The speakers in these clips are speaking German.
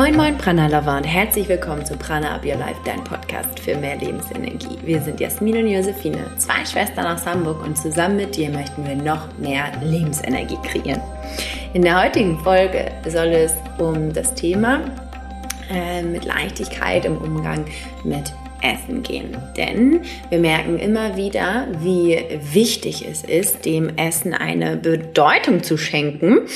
Moin Moin Prana Lover und herzlich willkommen zu Prana Up Your Life, dein Podcast für mehr Lebensenergie. Wir sind Jasmin und Josephine, zwei Schwestern aus Hamburg und zusammen mit dir möchten wir noch mehr Lebensenergie kreieren. In der heutigen Folge soll es um das Thema äh, mit Leichtigkeit im Umgang mit Essen gehen. Denn wir merken immer wieder, wie wichtig es ist, dem Essen eine Bedeutung zu schenken.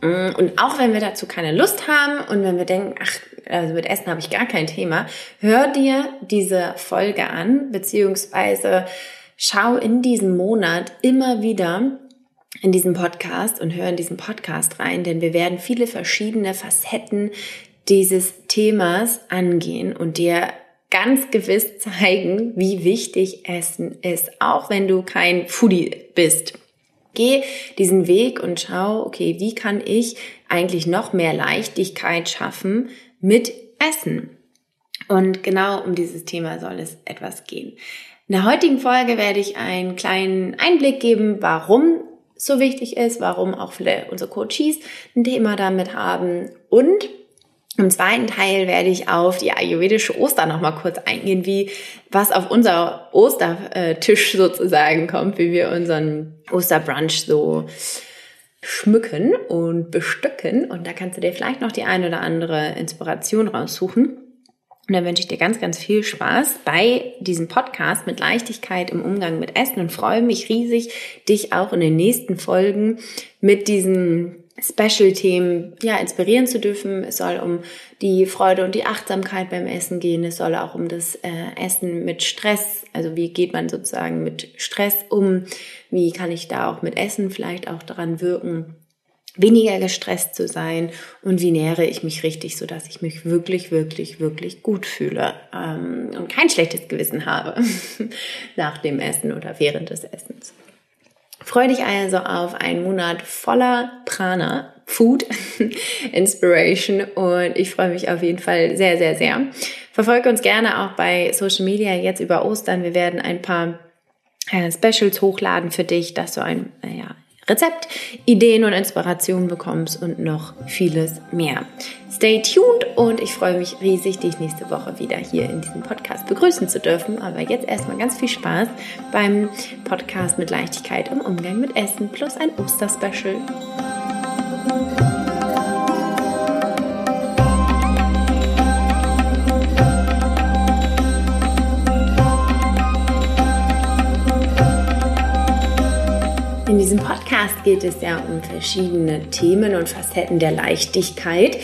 Und auch wenn wir dazu keine Lust haben und wenn wir denken, ach, also mit Essen habe ich gar kein Thema, hör dir diese Folge an, beziehungsweise schau in diesem Monat immer wieder in diesem Podcast und hör in diesen Podcast rein, denn wir werden viele verschiedene Facetten dieses Themas angehen und dir ganz gewiss zeigen, wie wichtig Essen ist, auch wenn du kein Foodie bist. Geh diesen Weg und schau, okay, wie kann ich eigentlich noch mehr Leichtigkeit schaffen mit Essen? Und genau um dieses Thema soll es etwas gehen. In der heutigen Folge werde ich einen kleinen Einblick geben, warum so wichtig ist, warum auch viele unsere Coaches ein Thema damit haben und im zweiten Teil werde ich auf die ayurvedische Oster nochmal kurz eingehen, wie was auf unser Ostertisch sozusagen kommt, wie wir unseren Osterbrunch so schmücken und bestücken. Und da kannst du dir vielleicht noch die eine oder andere Inspiration raussuchen. Und dann wünsche ich dir ganz, ganz viel Spaß bei diesem Podcast mit Leichtigkeit im Umgang mit Essen und freue mich riesig, dich auch in den nächsten Folgen mit diesen Special-Themen ja, inspirieren zu dürfen. Es soll um die Freude und die Achtsamkeit beim Essen gehen. Es soll auch um das äh, Essen mit Stress, also wie geht man sozusagen mit Stress um? Wie kann ich da auch mit Essen vielleicht auch daran wirken, weniger gestresst zu sein und wie nähere ich mich richtig, so dass ich mich wirklich, wirklich, wirklich gut fühle ähm, und kein schlechtes Gewissen habe nach dem Essen oder während des Essens. Freue dich also auf einen Monat voller Prana, Food, Inspiration und ich freue mich auf jeden Fall sehr, sehr, sehr. Verfolge uns gerne auch bei Social Media jetzt über Ostern. Wir werden ein paar äh, Specials hochladen für dich, dass du ein, ja, Rezept, Ideen und Inspirationen bekommst und noch vieles mehr. Stay tuned und ich freue mich riesig, dich nächste Woche wieder hier in diesem Podcast begrüßen zu dürfen. Aber jetzt erstmal ganz viel Spaß beim Podcast mit Leichtigkeit im Umgang mit Essen plus ein Osterspecial. In diesem Podcast geht es ja um verschiedene Themen und Facetten der Leichtigkeit.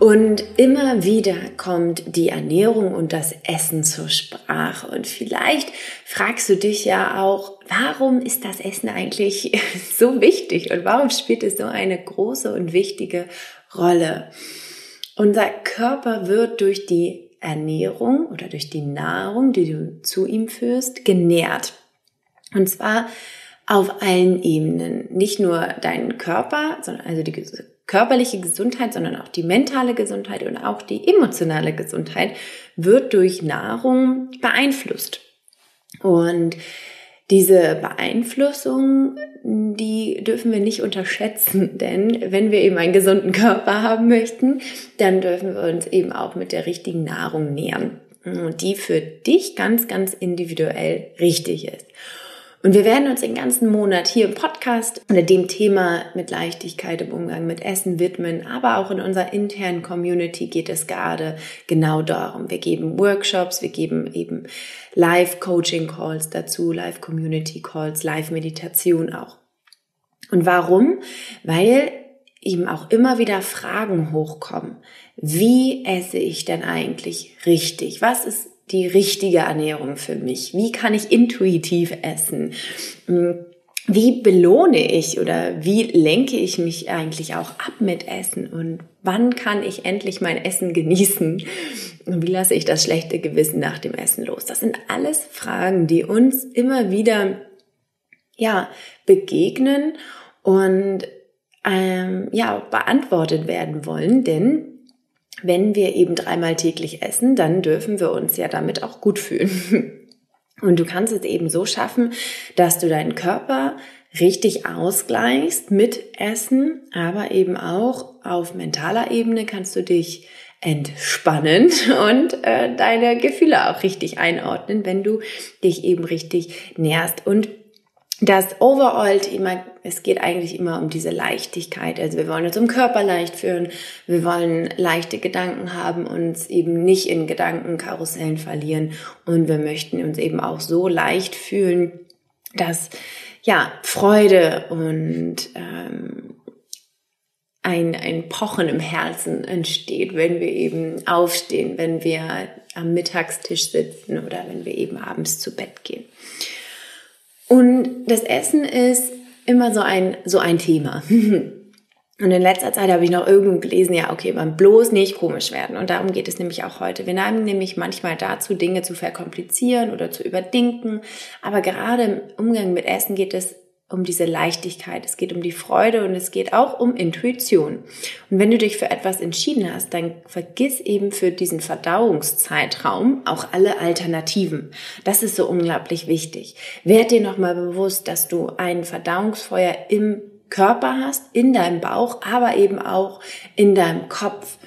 Und immer wieder kommt die Ernährung und das Essen zur Sprache. Und vielleicht fragst du dich ja auch, warum ist das Essen eigentlich so wichtig und warum spielt es so eine große und wichtige Rolle? Unser Körper wird durch die Ernährung oder durch die Nahrung, die du zu ihm führst, genährt. Und zwar auf allen Ebenen. Nicht nur deinen Körper, sondern also die körperliche Gesundheit, sondern auch die mentale Gesundheit und auch die emotionale Gesundheit wird durch Nahrung beeinflusst. Und diese Beeinflussung, die dürfen wir nicht unterschätzen, denn wenn wir eben einen gesunden Körper haben möchten, dann dürfen wir uns eben auch mit der richtigen Nahrung nähern, die für dich ganz, ganz individuell richtig ist. Und wir werden uns den ganzen Monat hier im Podcast unter dem Thema mit Leichtigkeit im Umgang mit Essen widmen, aber auch in unserer internen Community geht es gerade genau darum. Wir geben Workshops, wir geben eben Live-Coaching-Calls dazu, Live-Community-Calls, Live-Meditation auch. Und warum? Weil eben auch immer wieder Fragen hochkommen. Wie esse ich denn eigentlich richtig? Was ist die richtige Ernährung für mich? Wie kann ich intuitiv essen? Hm, wie belohne ich oder wie lenke ich mich eigentlich auch ab mit Essen? Und wann kann ich endlich mein Essen genießen? Und wie lasse ich das schlechte Gewissen nach dem Essen los? Das sind alles Fragen, die uns immer wieder, ja, begegnen und, ähm, ja, beantwortet werden wollen, denn wenn wir eben dreimal täglich essen, dann dürfen wir uns ja damit auch gut fühlen. Und du kannst es eben so schaffen, dass du deinen Körper richtig ausgleichst mit Essen, aber eben auch auf mentaler Ebene kannst du dich entspannen und äh, deine Gefühle auch richtig einordnen, wenn du dich eben richtig nährst. Und das Overall-Thema, es geht eigentlich immer um diese Leichtigkeit. Also wir wollen uns im Körper leicht fühlen, wir wollen leichte Gedanken haben, uns eben nicht in Gedankenkarussellen verlieren und wir möchten uns eben auch so leicht fühlen, dass ja Freude und ähm, ein, ein Pochen im Herzen entsteht, wenn wir eben aufstehen, wenn wir am Mittagstisch sitzen oder wenn wir eben abends zu Bett gehen. Und das Essen ist immer so ein, so ein Thema. Und in letzter Zeit habe ich noch irgendwo gelesen, ja, okay, man bloß nicht komisch werden. Und darum geht es nämlich auch heute. Wir neigen nämlich manchmal dazu, Dinge zu verkomplizieren oder zu überdenken. Aber gerade im Umgang mit Essen geht es um diese Leichtigkeit, es geht um die Freude und es geht auch um Intuition. Und wenn du dich für etwas entschieden hast, dann vergiss eben für diesen Verdauungszeitraum auch alle Alternativen. Das ist so unglaublich wichtig. Werd dir nochmal bewusst, dass du ein Verdauungsfeuer im Körper hast, in deinem Bauch, aber eben auch in deinem Kopf.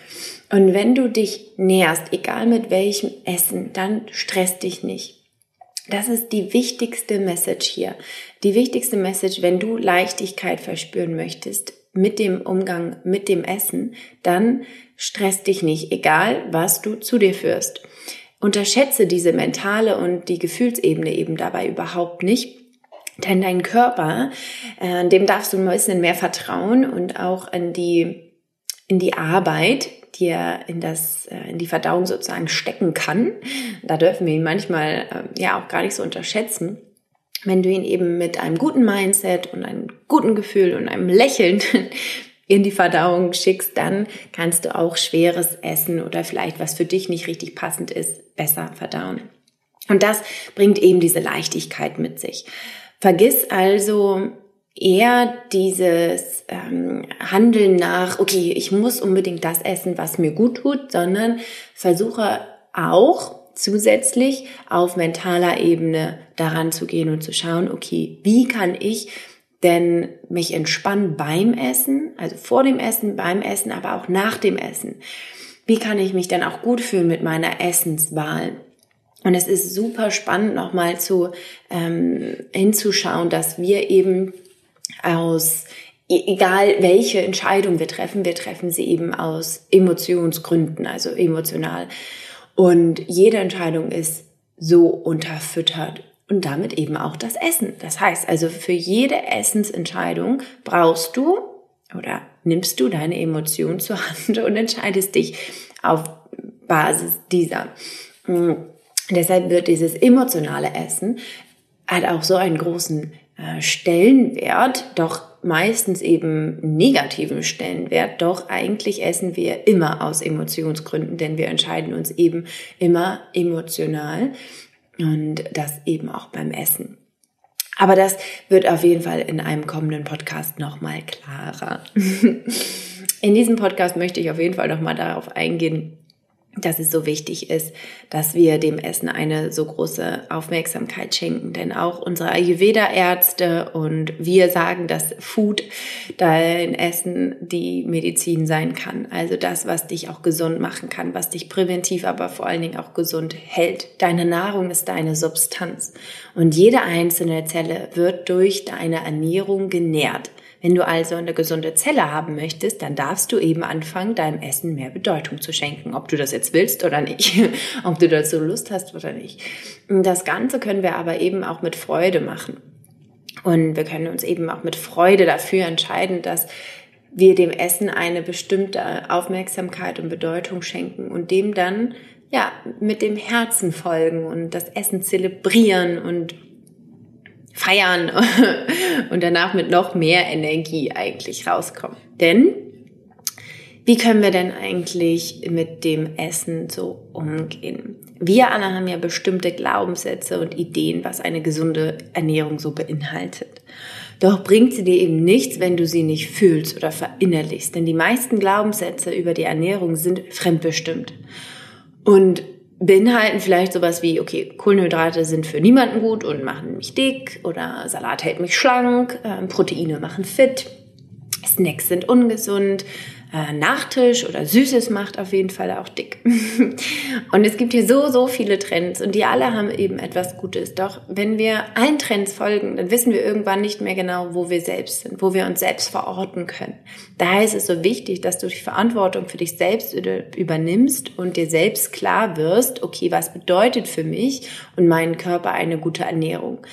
Und wenn du dich nährst, egal mit welchem Essen, dann stress dich nicht. Das ist die wichtigste Message hier. Die wichtigste Message, wenn du Leichtigkeit verspüren möchtest mit dem Umgang mit dem Essen, dann stress dich nicht, egal was du zu dir führst. Unterschätze diese mentale und die Gefühlsebene eben dabei überhaupt nicht. Denn dein Körper, äh, dem darfst du ein bisschen mehr vertrauen und auch in die, in die Arbeit, die er in, das, äh, in die Verdauung sozusagen stecken kann. Da dürfen wir ihn manchmal äh, ja auch gar nicht so unterschätzen. Wenn du ihn eben mit einem guten Mindset und einem guten Gefühl und einem Lächeln in die Verdauung schickst, dann kannst du auch schweres Essen oder vielleicht was für dich nicht richtig passend ist, besser verdauen. Und das bringt eben diese Leichtigkeit mit sich. Vergiss also eher dieses ähm, Handeln nach, okay, ich muss unbedingt das essen, was mir gut tut, sondern versuche auch zusätzlich auf mentaler Ebene daran zu gehen und zu schauen, okay, wie kann ich denn mich entspannen beim Essen, also vor dem Essen, beim Essen, aber auch nach dem Essen. Wie kann ich mich dann auch gut fühlen mit meiner Essenswahl? Und es ist super spannend, nochmal zu ähm, hinzuschauen, dass wir eben aus, e-, egal welche Entscheidung wir treffen, wir treffen sie eben aus Emotionsgründen, also emotional. Und jede Entscheidung ist so unterfüttert und damit eben auch das Essen. Das heißt also, für jede Essensentscheidung brauchst du oder nimmst du deine Emotion zur Hand und entscheidest dich auf Basis dieser. Und hm. deshalb wird dieses emotionale Essen hat auch so einen großen Stellenwert, doch meistens eben negativen Stellenwert, doch eigentlich essen wir immer aus Emotionsgründen, denn wir entscheiden uns eben immer emotional und das eben auch beim Essen. Aber das wird auf jeden Fall in einem kommenden Podcast nochmal klarer. In diesem Podcast möchte ich auf jeden Fall nochmal darauf eingehen, dass es so wichtig ist, dass wir dem Essen eine so große Aufmerksamkeit schenken. Denn auch unsere Ayurveda-Ärzte und wir sagen, dass Food, dein Essen, die Medizin sein kann. Also das, was dich auch gesund machen kann, was dich präventiv, aber vor allen Dingen auch gesund hält. Deine Nahrung ist deine Substanz. Und jede einzelne Zelle wird durch deine Ernährung genährt. Wenn du also eine gesunde Zelle haben möchtest, dann darfst du eben anfangen, deinem Essen mehr Bedeutung zu schenken, ob du das jetzt willst oder nicht, ob du dazu Lust hast oder nicht. Das Ganze können wir aber eben auch mit Freude machen. Und wir können uns eben auch mit Freude dafür entscheiden, dass wir dem Essen eine bestimmte Aufmerksamkeit und Bedeutung schenken und dem dann ja mit dem Herzen folgen und das Essen zelebrieren und feiern und danach mit noch mehr Energie eigentlich rauskommen. Denn wie können wir denn eigentlich mit dem Essen so umgehen? Wir alle haben ja bestimmte Glaubenssätze und Ideen, was eine gesunde Ernährung so beinhaltet. Doch bringt sie dir eben nichts, wenn du sie nicht fühlst oder verinnerlichst. Denn die meisten Glaubenssätze über die Ernährung sind fremdbestimmt. Und beinhalten vielleicht sowas wie, okay, Kohlenhydrate sind für niemanden gut und machen mich dick oder Salat hält mich schlank, äh, Proteine machen fit, Snacks sind ungesund, äh, Nachtisch oder Süßes macht auf jeden Fall auch dick. und es gibt hier so, so viele Trends und die alle haben eben etwas Gutes. Doch wenn wir allen Trends folgen, dann wissen wir irgendwann nicht mehr genau, wo wir selbst sind, wo wir uns selbst verorten können. Daher ist es so wichtig, dass du die Verantwortung für dich selbst übernimmst und dir selbst klar wirst, okay, was bedeutet für mich und meinen Körper eine gute Ernährung?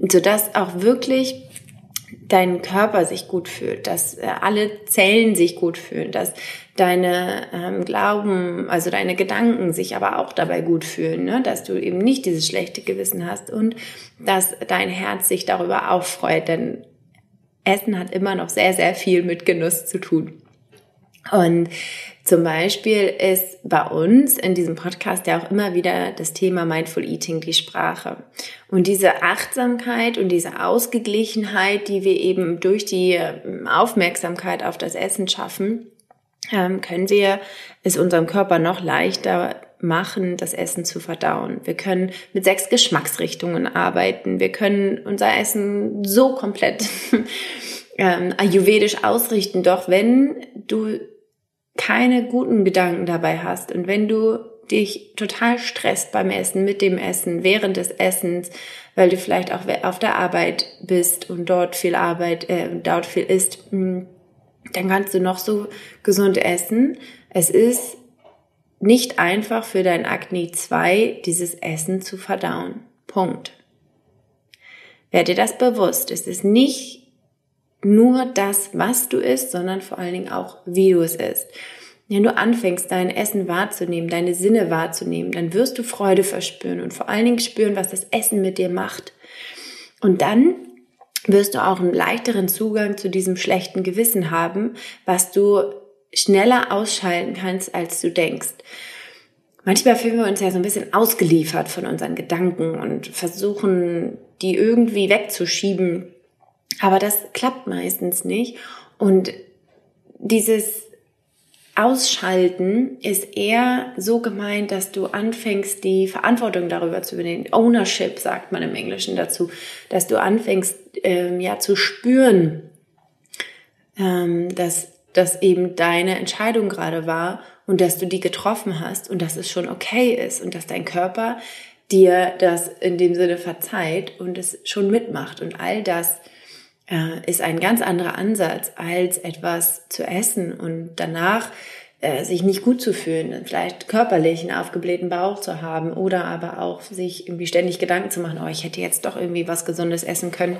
Sodass auch wirklich dein Körper sich gut fühlt, dass äh, alle Zellen sich gut fühlen, dass deine ähm, Glauben, also deine Gedanken sich aber auch dabei gut fühlen, ne? dass du eben nicht dieses schlechte Gewissen hast und dass dein Herz sich darüber auch freut, denn Essen hat immer noch sehr, sehr viel mit Genuss zu tun. Und zum Beispiel ist bei uns in diesem Podcast ja auch immer wieder das Thema Mindful Eating die Sprache. Und diese Achtsamkeit und diese Ausgeglichenheit, die wir eben durch die ähm, Aufmerksamkeit auf das Essen schaffen, ähm, können wir es unserem Körper noch leichter machen, das Essen zu verdauen. Wir können mit sechs Geschmacksrichtungen arbeiten. Wir können unser Essen so komplett ähm, ayurvedisch ausrichten. Doch wenn du keine guten Gedanken dabei hast und wenn du dich total stresst beim Essen, mit dem Essen, während des Essens, weil du vielleicht auch auf der Arbeit bist und dort viel Arbeit, äh, dort viel isst, hm, dann kannst du noch so gesund essen. Es ist nicht einfach für dein Akne 2 dieses Essen zu verdauen. Punkt. Werde dir das bewusst. Es ist nicht nur das, was du isst, sondern vor allen Dingen auch, wie du es isst. Wenn du anfängst, dein Essen wahrzunehmen, deine Sinne wahrzunehmen, dann wirst du Freude verspüren und vor allen Dingen spüren, was das Essen mit dir macht. Und dann wirst du auch einen leichteren Zugang zu diesem schlechten Gewissen haben, was du schneller ausschalten kannst, als du denkst. Manchmal fühlen wir uns ja so ein bisschen ausgeliefert von unseren Gedanken und versuchen, die irgendwie wegzuschieben aber das klappt meistens nicht. Und dieses Ausschalten ist eher so gemeint, dass du anfängst, die Verantwortung darüber zu übernehmen. Ownership sagt man im Englischen dazu, dass du anfängst, ähm, ja, zu spüren, ähm, dass das eben deine Entscheidung gerade war und dass du die getroffen hast und dass es schon okay ist und dass dein Körper dir das in dem Sinne verzeiht und es schon mitmacht und all das ist ein ganz anderer Ansatz, als etwas zu essen und danach äh, sich nicht gut zu fühlen, vielleicht körperlich einen aufgeblähten Bauch zu haben oder aber auch sich irgendwie ständig Gedanken zu machen, oh, ich hätte jetzt doch irgendwie was Gesundes essen können.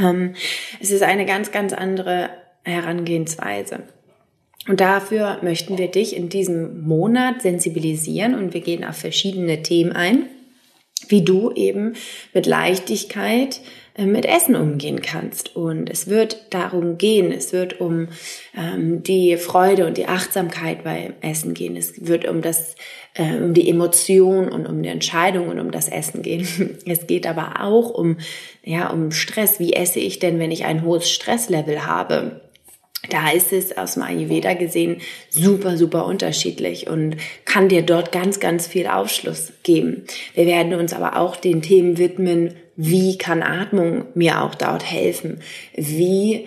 Ähm, es ist eine ganz, ganz andere Herangehensweise. Und dafür möchten wir dich in diesem Monat sensibilisieren und wir gehen auf verschiedene Themen ein, wie du eben mit Leichtigkeit äh, mit Essen umgehen kannst. Und es wird darum gehen, es wird um ähm, die Freude und die Achtsamkeit beim Essen gehen. Es wird um das, äh, um die Emotion und um die Entscheidung und um das Essen gehen. Es geht aber auch um, ja, um Stress. Wie esse ich denn, wenn ich ein hohes Stresslevel habe? Da ist es aus dem Ayurveda gesehen super, super unterschiedlich und kann dir dort ganz, ganz viel Aufschluss geben. Wir werden uns aber auch den Themen widmen, wie kann Atmung mir auch dort helfen? Wie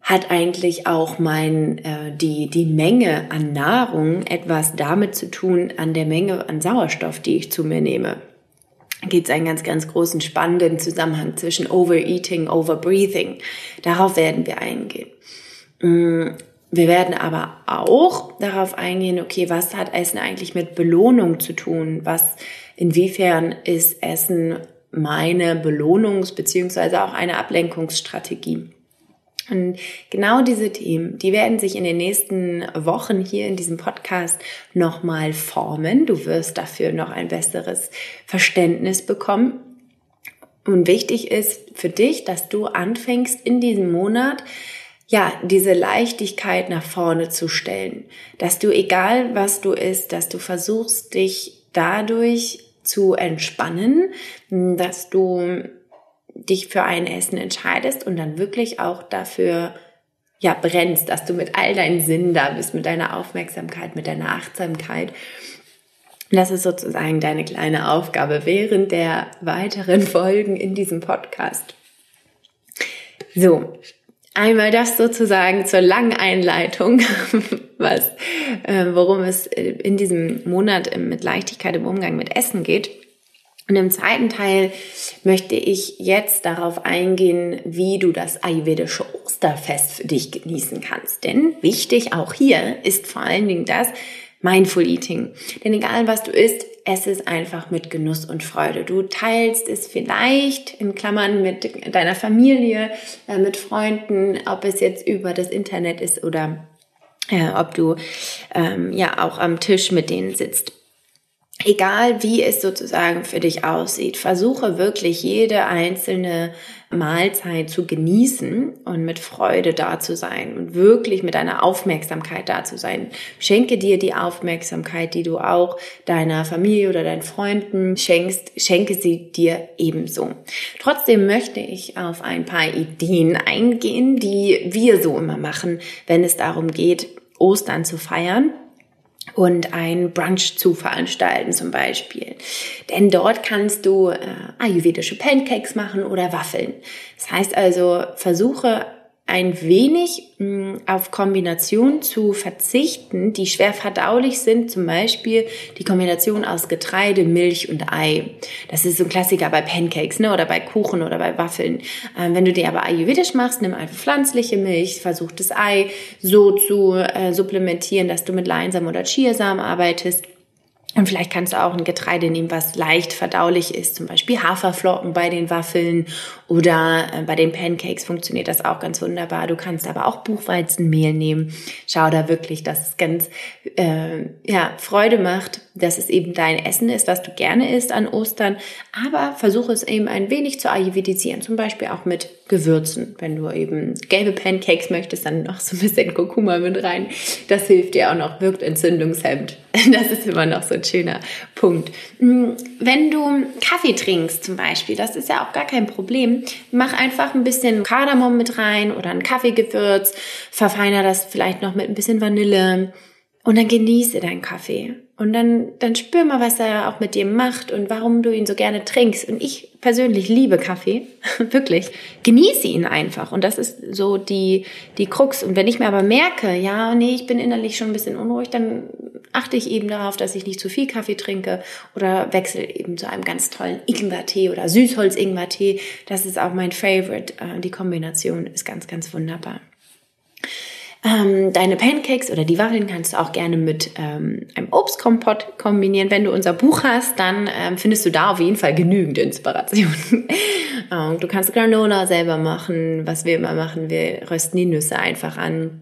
hat eigentlich auch mein äh, die die Menge an Nahrung etwas damit zu tun an der Menge an Sauerstoff, die ich zu mir nehme? Gibt es einen ganz ganz großen spannenden Zusammenhang zwischen Overeating, Overbreathing. Darauf werden wir eingehen. Mm, wir werden aber auch darauf eingehen, okay, was hat Essen eigentlich mit Belohnung zu tun? Was, inwiefern ist Essen meine Belohnungs- beziehungsweise auch eine Ablenkungsstrategie. Und genau diese Themen, die werden sich in den nächsten Wochen hier in diesem Podcast nochmal formen. Du wirst dafür noch ein besseres Verständnis bekommen. Und wichtig ist für dich, dass du anfängst in diesem Monat ja, diese Leichtigkeit nach vorne zu stellen, dass du egal was du isst, dass du versuchst dich dadurch zu entspannen, dass du dich für ein Essen entscheidest und dann wirklich auch dafür ja brennst, dass du mit all deinen Sinnen da bist, mit deiner Aufmerksamkeit, mit deiner Achtsamkeit. Das ist sozusagen deine kleine Aufgabe während der weiteren Folgen in diesem Podcast. So, Einmal das sozusagen zur langen Einleitung, was, äh, worum es in diesem Monat mit Leichtigkeit im Umgang mit Essen geht. Und im zweiten Teil möchte ich jetzt darauf eingehen, wie du das ayurvedische Osterfest für dich genießen kannst. Denn wichtig auch hier ist vor allen Dingen das Mindful Eating. Denn egal was du isst, es ist einfach mit Genuss und Freude. Du teilst es vielleicht in Klammern mit deiner Familie, äh, mit Freunden, ob es jetzt über das Internet ist oder äh, ob du ähm, ja auch am Tisch mit denen sitst egal wie es sozusagen für dich aussieht, versuche wirklich jede einzelne Mahlzeit zu genießen und mit Freude da zu sein und wirklich mit deiner Aufmerksamkeit da zu sein. Schenke dir die Aufmerksamkeit, die du auch deiner Familie oder deinen Freunden schenkst, schenke sie dir ebenso. Trotzdem möchte ich auf ein paar Ideen eingehen, die wir so immer machen, wenn es darum geht, Ostern zu feiern und ein Brunch zu veranstalten zum Beispiel. Denn dort kannst du äh, ayurvedische Pancakes machen oder Waffeln. Das heißt also, versuche ein wenig mh, hm, auf Kombinationen zu verzichten, die schwer verdaulich sind, zum Beispiel die Kombination aus Getreide, Milch und Ei. Das ist so ein Klassiker bei Pancakes ne? oder bei Kuchen oder bei Waffeln. Ähm, wenn du die aber ayurvedisch machst, nimm einfach pflanzliche Milch, versuch das Ei so zu äh, supplementieren, dass du mit Leinsamen oder Chiasamen arbeitest und vielleicht kannst du auch ein Getreide nehmen, was leicht verdaulich ist, zum Beispiel Haferflocken bei den Waffeln oder äh, bei den Pancakes funktioniert das auch ganz wunderbar. Du kannst aber auch Buchweizenmehl nehmen. Schau da wirklich, dass es ganz äh, ja, Freude macht, dass es eben dein Essen ist, was du gerne isst an Ostern. Aber versuche es eben ein wenig zu ayurvedisieren, zum Beispiel auch mit Gewürzen. Wenn du eben gelbe Pancakes möchtest, dann noch so ein bisschen Kurkuma mit rein. Das hilft dir auch noch, wirkt entzündungshemmend. Das ist immer noch so ein schöner Punkt. Hm, wenn du Kaffee trinkst zum Beispiel, das ist ja auch gar kein Problem, mach einfach ein bisschen Kardamom mit rein oder ein Kaffeegewürz, verfeiner das vielleicht noch mit ein bisschen Vanille und dann genieße deinen Kaffee. Und dann, dann spür mal, was er auch mit dir macht und warum du ihn so gerne trinkst. Und ich persönlich liebe Kaffee, wirklich. Genieße ihn einfach. Und das ist so die, die Krux. Und wenn ich mir aber merke, ja, nee, ich bin innerlich schon ein bisschen unruhig, dann achte ich eben darauf, dass ich nicht zu viel Kaffee trinke oder wechsle eben zu einem ganz tollen Ingwertee oder Süßholz-Ingwertee. Das ist auch mein Favorite. Äh, die Kombination ist ganz, ganz wunderbar. Ähm, deine Pancakes oder die Waffeln kannst du auch gerne mit ähm, einem Obstkompott kombinieren. Wenn du unser Buch hast, dann ähm, findest du da auf jeden Fall genügend Inspiration. du kannst Granola selber machen. Was wir immer machen, wir rösten die Nüsse einfach an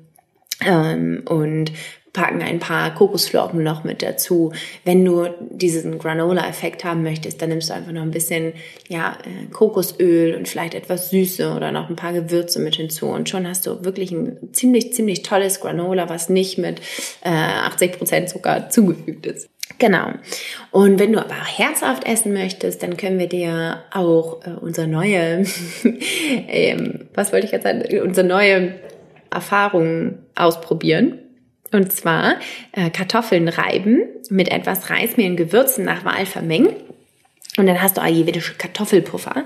und packen ein paar Kokosflocken noch mit dazu. Wenn du diesen Granola-Effekt haben möchtest, dann nimmst du einfach noch ein bisschen ja, äh, Kokosöl und vielleicht etwas Süße oder noch ein paar Gewürze mit hinzu. Und schon hast du wirklich ein ziemlich, ziemlich tolles Granola, was nicht mit äh, 80% Zucker zugefügt ist. Genau. Und wenn du aber herzhaft essen möchtest, dann können wir dir auch äh, unsere neue, ähm, was wollte ich jetzt sagen, unsere neue Erfahrung ausprobieren. Und zwar äh, Kartoffeln reiben, mit etwas Reismehl und Gewürzen nach Wahl vermengen. Und dann hast du ayurvedische Kartoffelpuffer.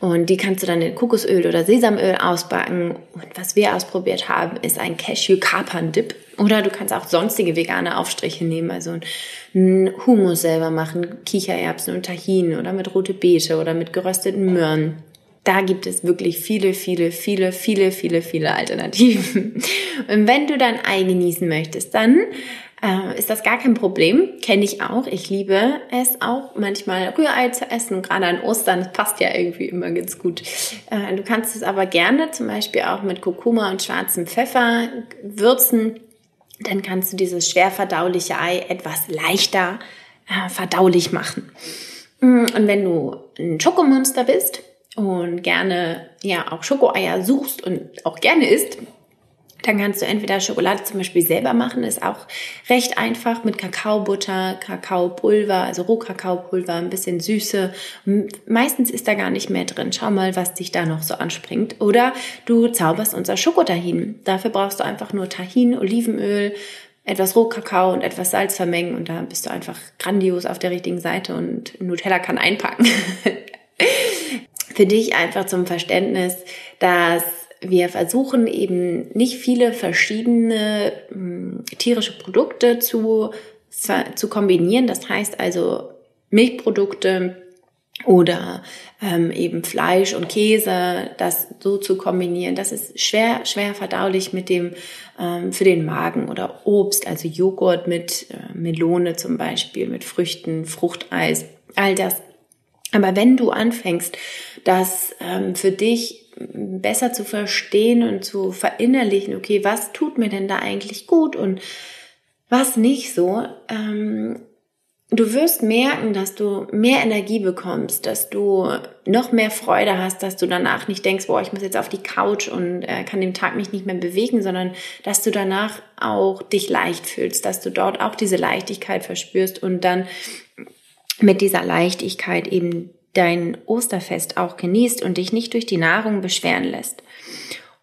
Und die kannst du dann in Kokosöl oder Sesamöl ausbacken. Und was wir ausprobiert haben, ist ein Cashew-Kapern-Dip. Oder du kannst auch sonstige vegane Aufstriche nehmen, also einen Hummus selber machen, Kichererbsen und Tahin oder mit rote Beete oder mit gerösteten Möhren da gibt es wirklich viele, viele, viele, viele, viele, viele Alternativen. Und wenn du dein Ei genießen möchtest, dann äh, ist das gar kein Problem. Kenne ich auch. Ich liebe es auch, manchmal Rührei zu essen. Gerade an Ostern, das passt ja irgendwie immer ganz gut. Äh, du kannst es aber gerne zum Beispiel auch mit Kurkuma und schwarzem Pfeffer würzen. Dann kannst du dieses schwer verdauliche Ei etwas leichter äh, verdaulich machen. Und wenn du ein Schokomonster bist, und gerne ja auch Schokoeier suchst und auch gerne isst, dann kannst du entweder Schokolade zum Beispiel selber machen, ist auch recht einfach mit Kakaobutter, Kakaopulver, also Rohkakaopulver, ein bisschen Süße. Meistens ist da gar nicht mehr drin. Schau mal, was dich da noch so anspringt. Oder du zauberst unser Schokotahin. Dafür brauchst du einfach nur Tahin, Olivenöl, etwas Rohkakao und etwas Salz vermengen und da bist du einfach grandios auf der richtigen Seite und Nutella kann einpacken. für dich einfach zum Verständnis, dass wir versuchen eben nicht viele verschiedene äh, tierische Produkte zu, zu kombinieren. Das heißt also Milchprodukte, oder ähm, eben Fleisch und Käse, das so zu kombinieren, das ist schwer, schwer verdaulich mit dem ähm, für den Magen oder Obst, also Joghurt mit äh, Melone zum Beispiel, mit Früchten, Fruchteis, all das. Aber wenn du anfängst, das ähm, für dich besser zu verstehen und zu verinnerlichen, okay, was tut mir denn da eigentlich gut und was nicht so, ähm, du wirst merken, dass du mehr Energie bekommst, dass du noch mehr Freude hast, dass du danach nicht denkst, boah, ich muss jetzt auf die Couch und äh, kann den Tag mich nicht mehr bewegen, sondern dass du danach auch dich leicht fühlst, dass du dort auch diese Leichtigkeit verspürst und dann mit dieser Leichtigkeit eben dein Osterfest auch genießt und dich nicht durch die Nahrung beschweren lässt.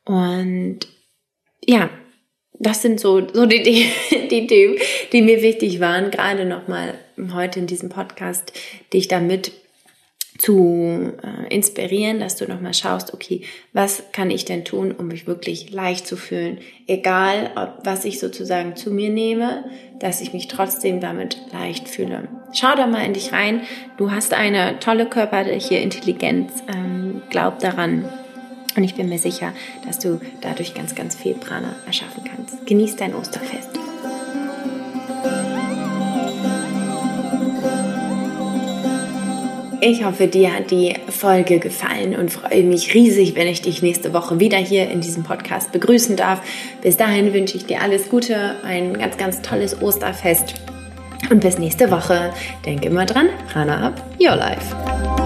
Und ja, das sind so, so die, die, die Themen, die mir wichtig waren, gerade nochmal heute in diesem Podcast, dich damit zu äh, inspirieren, dass du nochmal schaust, okay, was kann ich denn tun, um mich wirklich leicht zu fühlen? Egal, ob, was ich sozusagen zu mir nehme, dass ich mich trotzdem damit leicht fühle. Schau da mal in dich rein. Du hast eine tolle körperliche Intelligenz. Ähm, glaub daran. Und ich bin mir sicher, dass du dadurch ganz, ganz viel Prana erschaffen kannst. Genieß dein Osterfest. Ich hoffe, dir hat die Folge gefallen und freue mich riesig, wenn ich dich nächste Woche wieder hier in diesem Podcast begrüßen darf. Bis dahin wünsche ich dir alles Gute, ein ganz, ganz tolles Osterfest und bis nächste Woche. Denke immer dran, Prana up your life.